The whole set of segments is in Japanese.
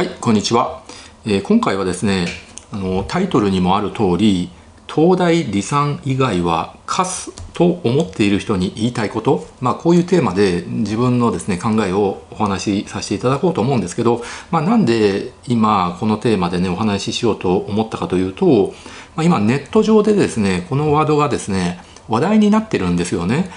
はいこんにちは、えー、今回はですねあのタイトルにもある通り東大離散以外はカスと思っている人に言いたいこと、まあ、こういうテーマで自分のですね考えをお話しさせていただこうと思うんですけど、まあ、なんで今このテーマでねお話ししようと思ったかというと、まあ、今ネット上でですねこのワードがですね話題になってるんですよね。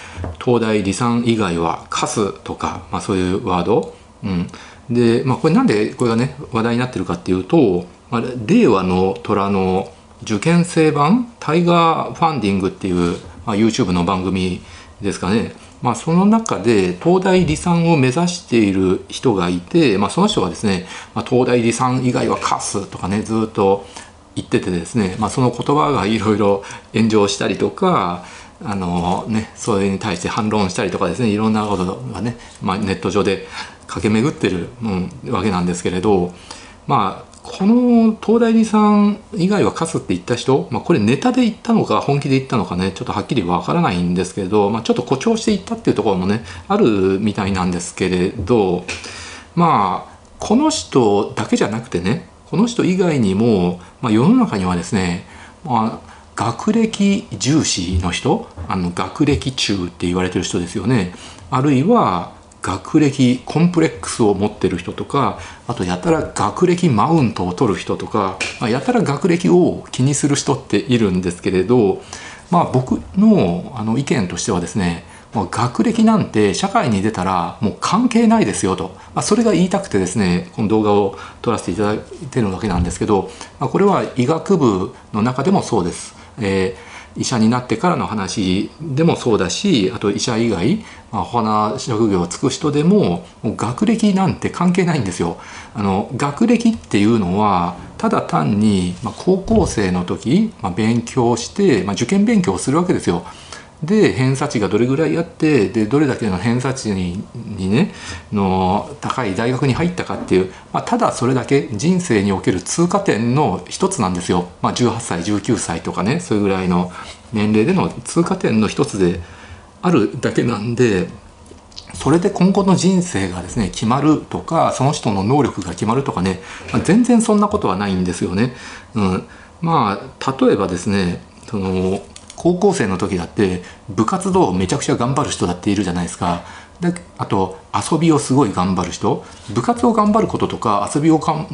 東大離散以外はカスとか、まあ、そういうワード、うん、で、まあ、これなんでこれがね話題になってるかっていうと、まあ、令和の虎の受験生版タイガーファンディングっていう、まあ、YouTube の番組ですかね、まあ、その中で東大離散を目指している人がいて、まあ、その人がですね、まあ、東大離散以外はカスとかねずっと言っててですね、まあ、その言葉がいろいろ炎上したりとかあのね、それに対して反論したりとかですねいろんなことがね、まあ、ネット上で駆け巡ってる、うん、わけなんですけれどまあこの東大寺さん以外は勝つって言った人、まあ、これネタで言ったのか本気で言ったのかねちょっとはっきりわからないんですけれど、まあ、ちょっと誇張して言ったっていうところもねあるみたいなんですけれどまあこの人だけじゃなくてねこの人以外にも、まあ、世の中にはですね、まあ、学歴重視の人あの学歴中って言われてる人ですよね。あるいは学歴コンプレックスを持ってる人とかあとやたら学歴マウントを取る人とか、まあ、やたら学歴を気にする人っているんですけれど、まあ、僕のあの意見としてはですねもう学歴なんて社会に出たらもう関係ないですよと、まあ、それが言いたくてですねこの動画を撮らせていただいてるわけなんですけど、まあ、これは医学部の中でもそうです。えー医者になってからの話でもそうだしあと医者以外、まあ、他職業をつく人でも学歴なんて関係ないんですよ。あの学歴っていうのはただ単に、まあ、高校生の時、まあ、勉強して、まあ、受験勉強をするわけですよ。で偏差値がどれぐらいあってでどれだけの偏差値ににねの高い大学に入ったかっていう、まあ、ただそれだけ人生における通過点の一つなんですよ、まあ、18歳19歳とかねそれぐらいの年齢での通過点の一つであるだけなんでそれで今後の人生がですね決まるとかその人の能力が決まるとかね、まあ、全然そんなことはないんですよね。うん、まあ例えばですねその高校生の時だって部活動をめちゃくちゃ頑張る人だっているじゃないですか。であと遊びをすごい頑張る人。部活を頑張ることとか遊びを頑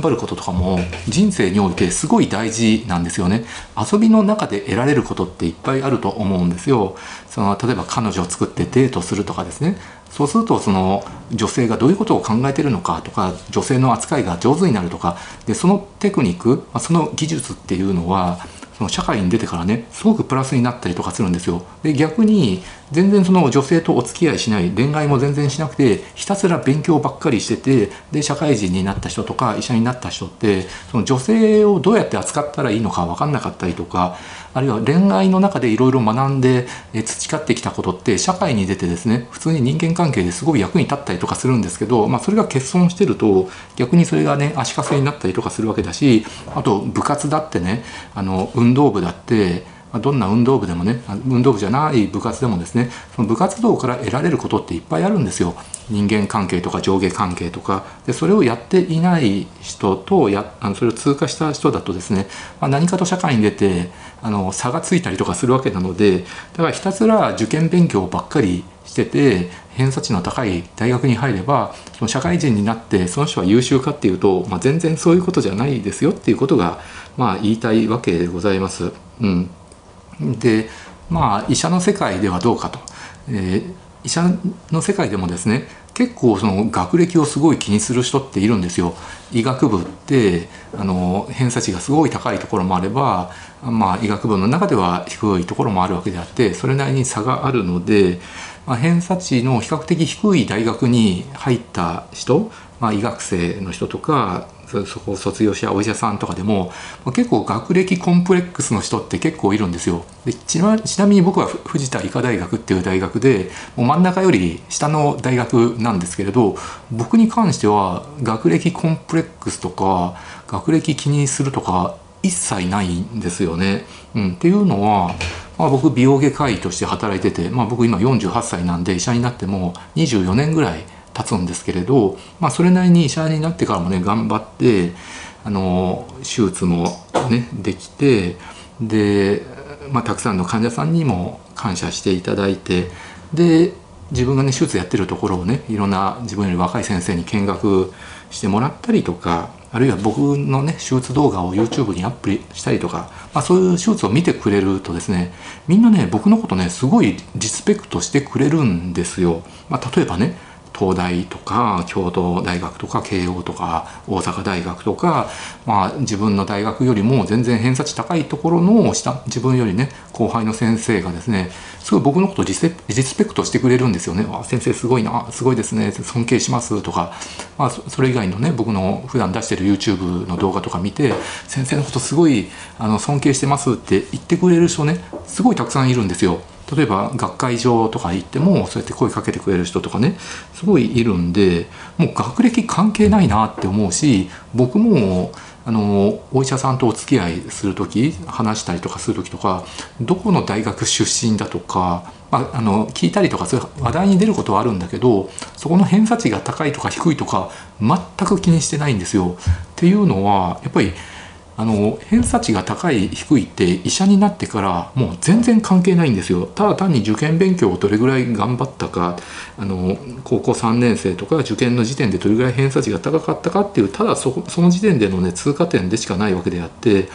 張ることとかも人生においてすごい大事なんですよね。遊びの中で得られることっていっぱいあると思うんですよ。その例えば彼女を作ってデートするとかですね。そうするとその女性がどういうことを考えてるのかとか女性の扱いが上手になるとか。でそのテクニックその技術っていうのはその社会に出てからねすごくプラスになったりとかするんですよ。で逆に全然その女性とお付き合いしない恋愛も全然しなくてひたすら勉強ばっかりしててで社会人になった人とか医者になった人ってその女性をどうやって扱ったらいいのか分かんなかったりとかあるいは恋愛の中でいろいろ学んで培ってきたことって社会に出てですね普通に人間関係ですごい役に立ったりとかするんですけど、まあ、それが欠損してると逆にそれがね足かせになったりとかするわけだしあと部活だってねあの運動部だってどんな運動部でもね運動部じゃない部活でもですねその部活動から得られることっていっぱいあるんですよ。人間関係とか上下関係とか。でそれをやっていない人とやあのそれを通過した人だとですね、まあ、何かと社会に出てあの差がついたりとかするわけなのでだからひたすら受験勉強ばっかりしてて偏差値の高い大学に入ればその社会人になってその人は優秀かっていうと、まあ、全然そういうことじゃないですよっていうことが、まあ、言いたいわけでございます。うんでまあ医者の世界ではどうかと、えー、医者の世界でもですね結構その学歴をすごい気にする人っているんですよ。医学部ってあの偏差値がすごい高いところもあれば、まあ、医学部の中では低いところもあるわけであってそれなりに差があるので、まあ、偏差値の比較的低い大学に入った人、まあ、医学生の人とかそこを卒業したお医者さんとかでも結構学歴コンプレックスの人って結構いるんですよでちなちなみに僕は藤田医科大学っていう大学でもう真ん中より下の大学なんですけれど僕に関しては学歴コンプレックスとか学歴気にするとか一切ないんですよね。うん、っていうのは、まあ、僕美容外科医として働いてて、まあ、僕今48歳なんで医者になっても24年ぐらい経つんですけれど、まあ、それなりに医者になってからもね頑張ってあの手術もねできてで、まあ、たくさんの患者さんにも感謝していただいてで自分がね手術やってるところをねいろんな自分より若い先生に見学してもらったりとかあるいは僕のね手術動画を YouTube にアップしたりとか、まあ、そういう手術を見てくれるとですねみんなね僕のことねすごいリスペクトしてくれるんですよ。まあ、例えばね東大とか京都大学とか慶応とか大阪大学とか、まあ、自分の大学よりも全然偏差値高いところの下自分よりね後輩の先生がですねすごい僕のことリスペクトしてくれるんですよね「あ先生すごいなすごいですね尊敬します」とか、まあ、それ以外のね僕の普段出してる YouTube の動画とか見て「先生のことすごいあの尊敬してます」って言ってくれる人ねすごいたくさんいるんですよ。例えば学会場とか行ってもそうやって声かけてくれる人とかねすごいいるんでもう学歴関係ないなって思うし僕もあのお医者さんとお付き合いする時話したりとかする時とかどこの大学出身だとか、まあ、あの聞いたりとかそういう話題に出ることはあるんだけどそこの偏差値が高いとか低いとか全く気にしてないんですよ。っていうのはやっぱりあの偏差値が高い低いって医者になってからもう全然関係ないんですよ。ただ単に受験勉強をどれぐらい頑張ったかあの高校3年生とか受験の時点でどれぐらい偏差値が高かったかっていうただそその時点でのね通過点でしかないわけであって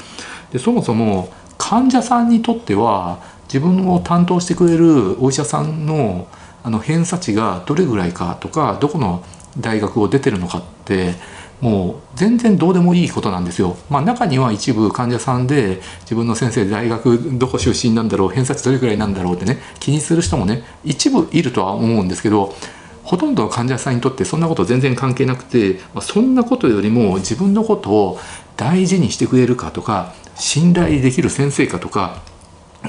でそもそも患者さんにとっては自分を担当してくれるお医者さんのあの偏差値がどれぐらいかとかどこの大学を出てるのかってもう全然どうでもいいことなんですよ。まあ、中には一部患者さんで自分の先生大学どこ出身なんだろう偏差値どれくらいなんだろうってね気にする人もね一部いるとは思うんですけどほとんどの患者さんにとってそんなこと全然関係なくて、まあ、そんなことよりも自分のことを大事にしてくれるかとか信頼できる先生かとか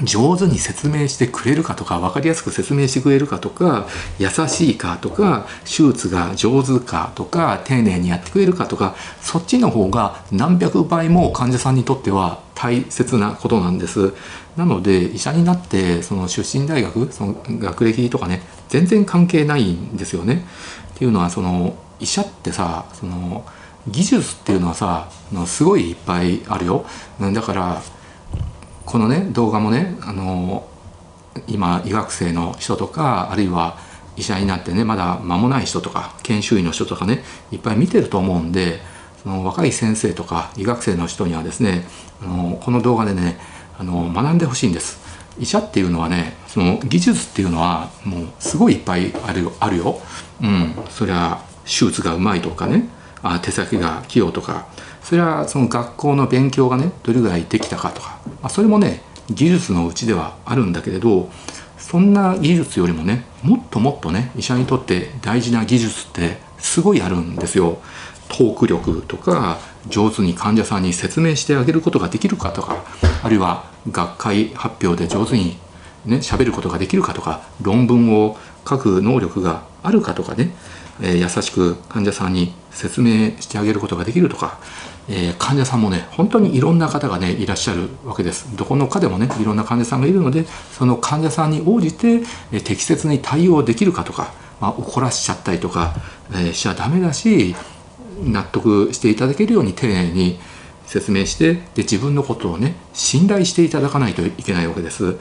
上手に説明してくれるかとか分かりやすく説明してくれるかとか優しいかとか手術が上手かとか丁寧にやってくれるかとかそっちの方が何百倍も患者さんにとっては大切なことなんです。なので医者になってその出身大学その学歴とかね全然関係ないんですよね。っていうのはその医者ってさその技術っていうのはさすごいいっぱいあるよ。だからこのね動画もねあの今医学生の人とかあるいは医者になってねまだ間もない人とか研修医の人とかねいっぱい見てると思うんでその若い先生とか医学生の人にはですねあのこの動画でねあの学んでほしいんです。医者っていうのはねその技術っていうのはもうすごいいっぱいあるあるよ。うん、そりゃ手術がうまいとかねあ手先が器用とかそれはその学校の勉強がねどれぐらいできたかとか、まあ、それもね技術のうちではあるんだけれどそんな技術よりもねもっともっとね医者にとって大事な技術ってすごいあるんですよ。トーク力とか上手に患者さんに説明してあげることができるかとかあるいは学会発表で上手にね喋ることができるかとか論文を書く能力があるかとかね、え、優しく患者さんに説明してあげることができるとかえー、患者さんもね本当にいろんな方がねいらっしゃるわけですどこの科でもねいろんな患者さんがいるのでその患者さんに応じて、え、適切に対応できるかとか、まあ、怒らしちゃったりとか、えー、しちゃダメだし納得していただけるように丁寧に説明してで自分のことをね信頼していただかないといけないわけです。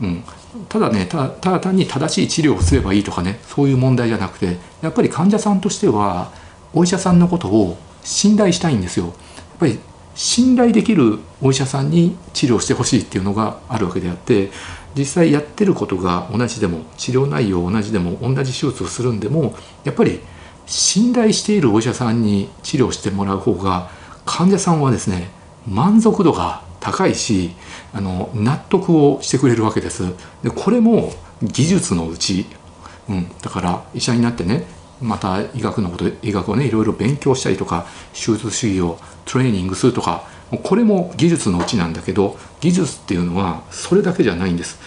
うん、ただねただ単に正しい治療をすればいいとかねそういう問題じゃなくてやっぱり患者さんとしてはお医者さんのことを信頼したいんですよ。やっぱり信頼できるお医者さんに治療してほしいっていうのがあるわけであって実際やってることが同じでも治療内容同じでも同じ手術をするんでもやっぱり信頼しているお医者さんに治療してもらう方が患者さんはですね満足度が高いしあの納得をしてくれるわけです。でこれも技術のうち、うん、だから医者になってねまた医学のこと医学をねいろいろ勉強したりとか手術主義をトレーニングするとかこれも技術のうちなんだけど技術っていうのはそれだけじゃないんです。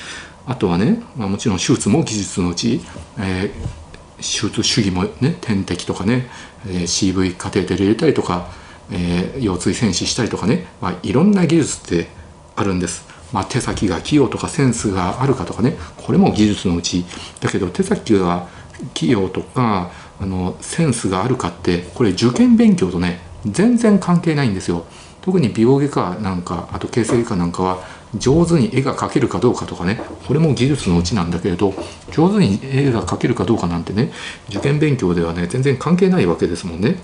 あとはね、まあ、もちろん手術も技術のうち、えー、手術主義もね点滴とかね、えー、CV カテーテル入れたりとか、えー、腰椎戦士したりとかね、まあ、いろんな技術ってあるんです。まあ、手先が器用とかセンスがあるかとかねこれも技術のうち。だけど手先が器用とかあのセンスがあるかってこれ受験勉強とね全然関係ないんですよ。特に美容外科なんかあと形成外科なんかは上手に絵が描けるかどうかとかねこれも技術のうちなんだけれど上手に絵が描けるかどうかなんてね受験勉強ではね全然関係ないわけですもんね。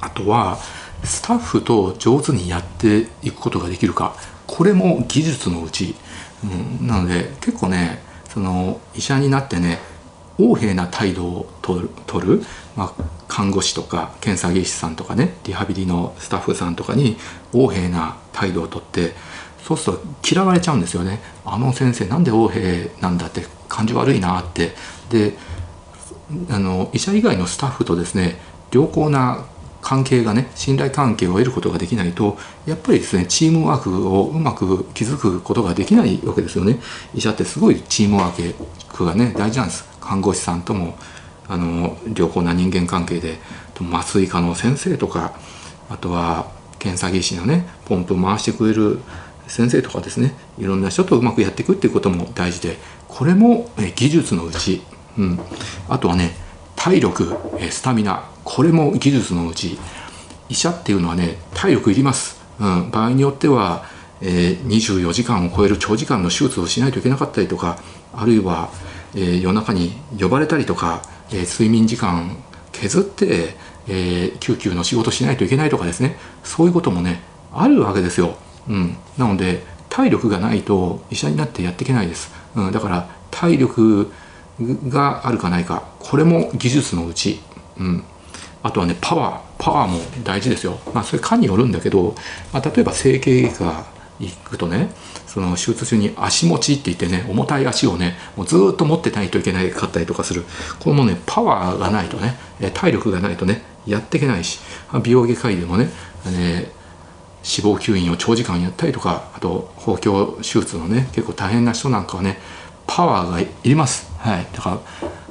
あとはスタッフと上手にやっていくことができるかこれも技術のうち、うん、なので結構ねその医者になってね横柄な態度をとる取る、まあ、看護師とか検査技師さんとかねリハビリのスタッフさんとかに横柄な態度をとってそうすると嫌われちゃうんですよね。あの先生なんで横柄なんだって感じ悪いなって。であの医者以外のスタッフとですね良好な関係がね信頼関係を得ることができないとやっぱりですねチームワークをうまく築くことができないわけですよね。医者ってすごいチームワークがね大事なんです。看護師さんともあの良好な人間関係で麻酔科の先生とかあとは検査技師のねポンプ回してくれる先生とかですね。いろんな人とうまくやっていくっていうことも大事でこれも技術のうち、うん、あとはね体力スタミナ。これも技術のうち医者っていうのはね体力いります、うん、場合によっては、えー、24時間を超える長時間の手術をしないといけなかったりとかあるいは、えー、夜中に呼ばれたりとか、えー、睡眠時間削って、え、救急の仕事しないといけないとかですね。そういうこともねあるわけですよ、うん、なので体力がないと医者になってやっていけないです、うん、だから体力があるかないかこれも技術のうち、うん、あとはねパワーパワーも大事ですよ。まあそれ科によるんだけど、まあ、例えば整形外科行くとねその手術中に足持ちって言ってね重たい足をねもうずっと持ってないといけないかったりとかする。これもねパワーがないとね体力がないとねやっていけないし美容外科医でもねね脂肪吸引を長時間やったりとかあと包協手術のね結構大変な人なんかはねパワーがいります、はい、だから、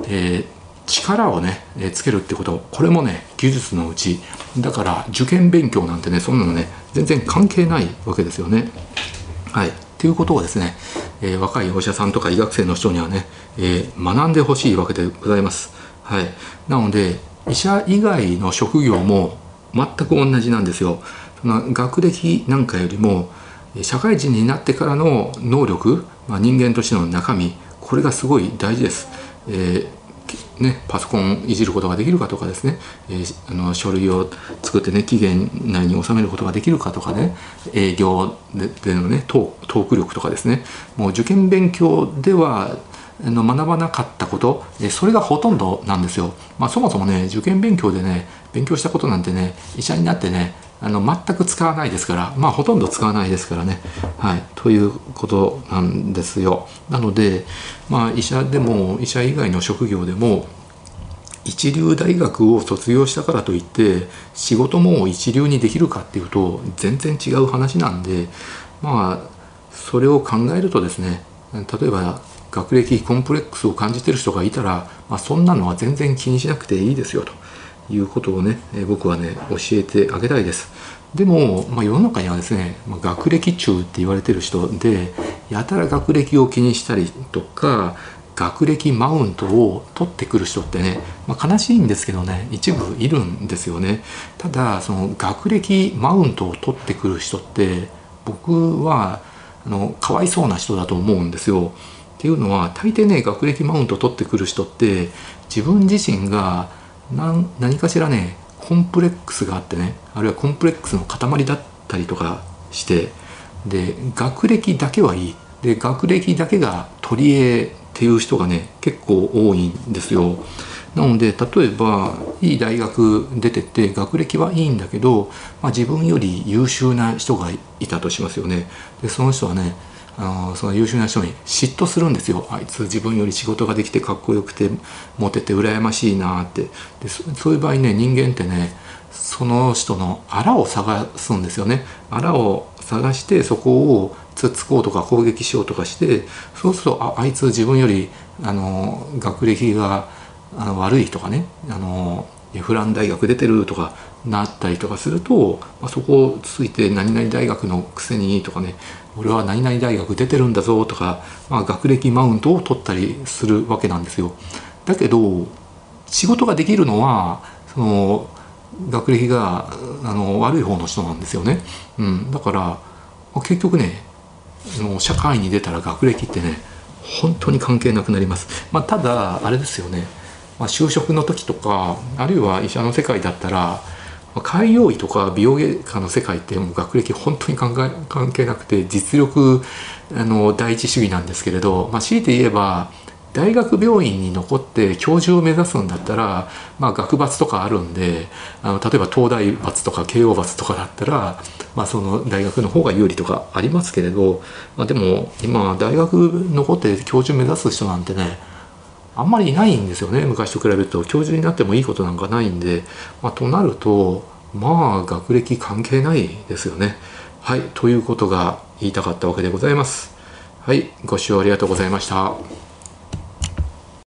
えー、力をね、えー、つけるってことこれもね技術のうちだから受験勉強なんてねそんなのね全然関係ないわけですよね。はい、っていうことをですね、えー、若いお医者さんとか医学生の人にはね、えー、学んでほしいわけでございます。はい、なので医者以外の職業も全く同じなんですよ。その学歴なんかよりも社会人になってからの能力、まあ、人間としての中身これがすごい大事です。えーね、パソコンいじることができるかとかですね、えー、あの書類を作ってね期限内に収めることができるかとかね営業でのねトーク力とかですねもう受験勉強ではの学ばなかったことそれがほとんどなんですよ、まあ、そもそもね受験勉強でね勉強したことなんてね医者になってねあの全く使わないですからまあほとんど使わないですからね。はい。ということなんですよ。なのでまあ医者でも医者以外の職業でも一流大学を卒業したからといって仕事も一流にできるかっていうと全然違う話なんでまあそれを考えるとですね例えば学歴コンプレックスを感じてる人がいたら、まあ、そんなのは全然気にしなくていいですよと。いうことをね、え僕はね教えてあげたいです。でも、まあ、世の中にはですね、まあ、学歴中って言われてる人でやたら学歴を気にしたりとか学歴マウントを取ってくる人ってね、まあ、悲しいんですけどね一部いるんですよねただその学歴マウントを取ってくる人って僕はあのかわいそうな人だと思うんですよっていうのは大抵ね学歴マウントを取ってくる人って自分自身が何何かしらねコンプレックスがあってねあるいはコンプレックスの塊だったりとかしてで学歴だけはいいで学歴だけが取り柄っていう人がね結構多いんですよ。なので例えばいい大学出てって学歴はいいんだけど、まあ、自分より優秀な人がいたとしますよね。でその人はねあのその優秀な人に嫉妬するんですよ。あいつ自分より仕事ができてかっこよくてモテて羨ましいなって。でそういう場合ね人間ってねその人のあらを探すんですよね。あらを探してそこをつっつこうとか攻撃しようとかしてそうするとああいつ自分よりあの学歴があの悪いとかねあのフラン大学出てるとかなったりとかすると、まあ、そこをついて何々大学のくせにとかね俺は何々大学出てるんだぞとか、まあ、学歴マウントを取ったりするわけなんですよ。だけど仕事ができるのはその学歴があの悪い方の人なんですよね、うん、だから結局ね社会に出たら学歴ってね本当に関係なくなります、まあ、ただあれですよね、まあ、就職の時とかあるいは医者の世界だったら開業医とか美容外科の世界ってもう学歴本当に関係なくて実力あの第一主義なんですけれど、まあ、強いて言えば大学病院に残って教授を目指すんだったら、まあ、学罰とかあるんであの例えば東大罰とか慶応罰とかだったら、まあ、その大学の方が有利とかありますけれど、まあ、でも今大学残って教授目指す人なんてねあんまりいないんですよね昔と比べると教授になってもいいことなんかないんで、まあ、となるとまあ学歴関係ないですよね。はいということが言いたかったわけでございます。はいご視聴ありがとうございました。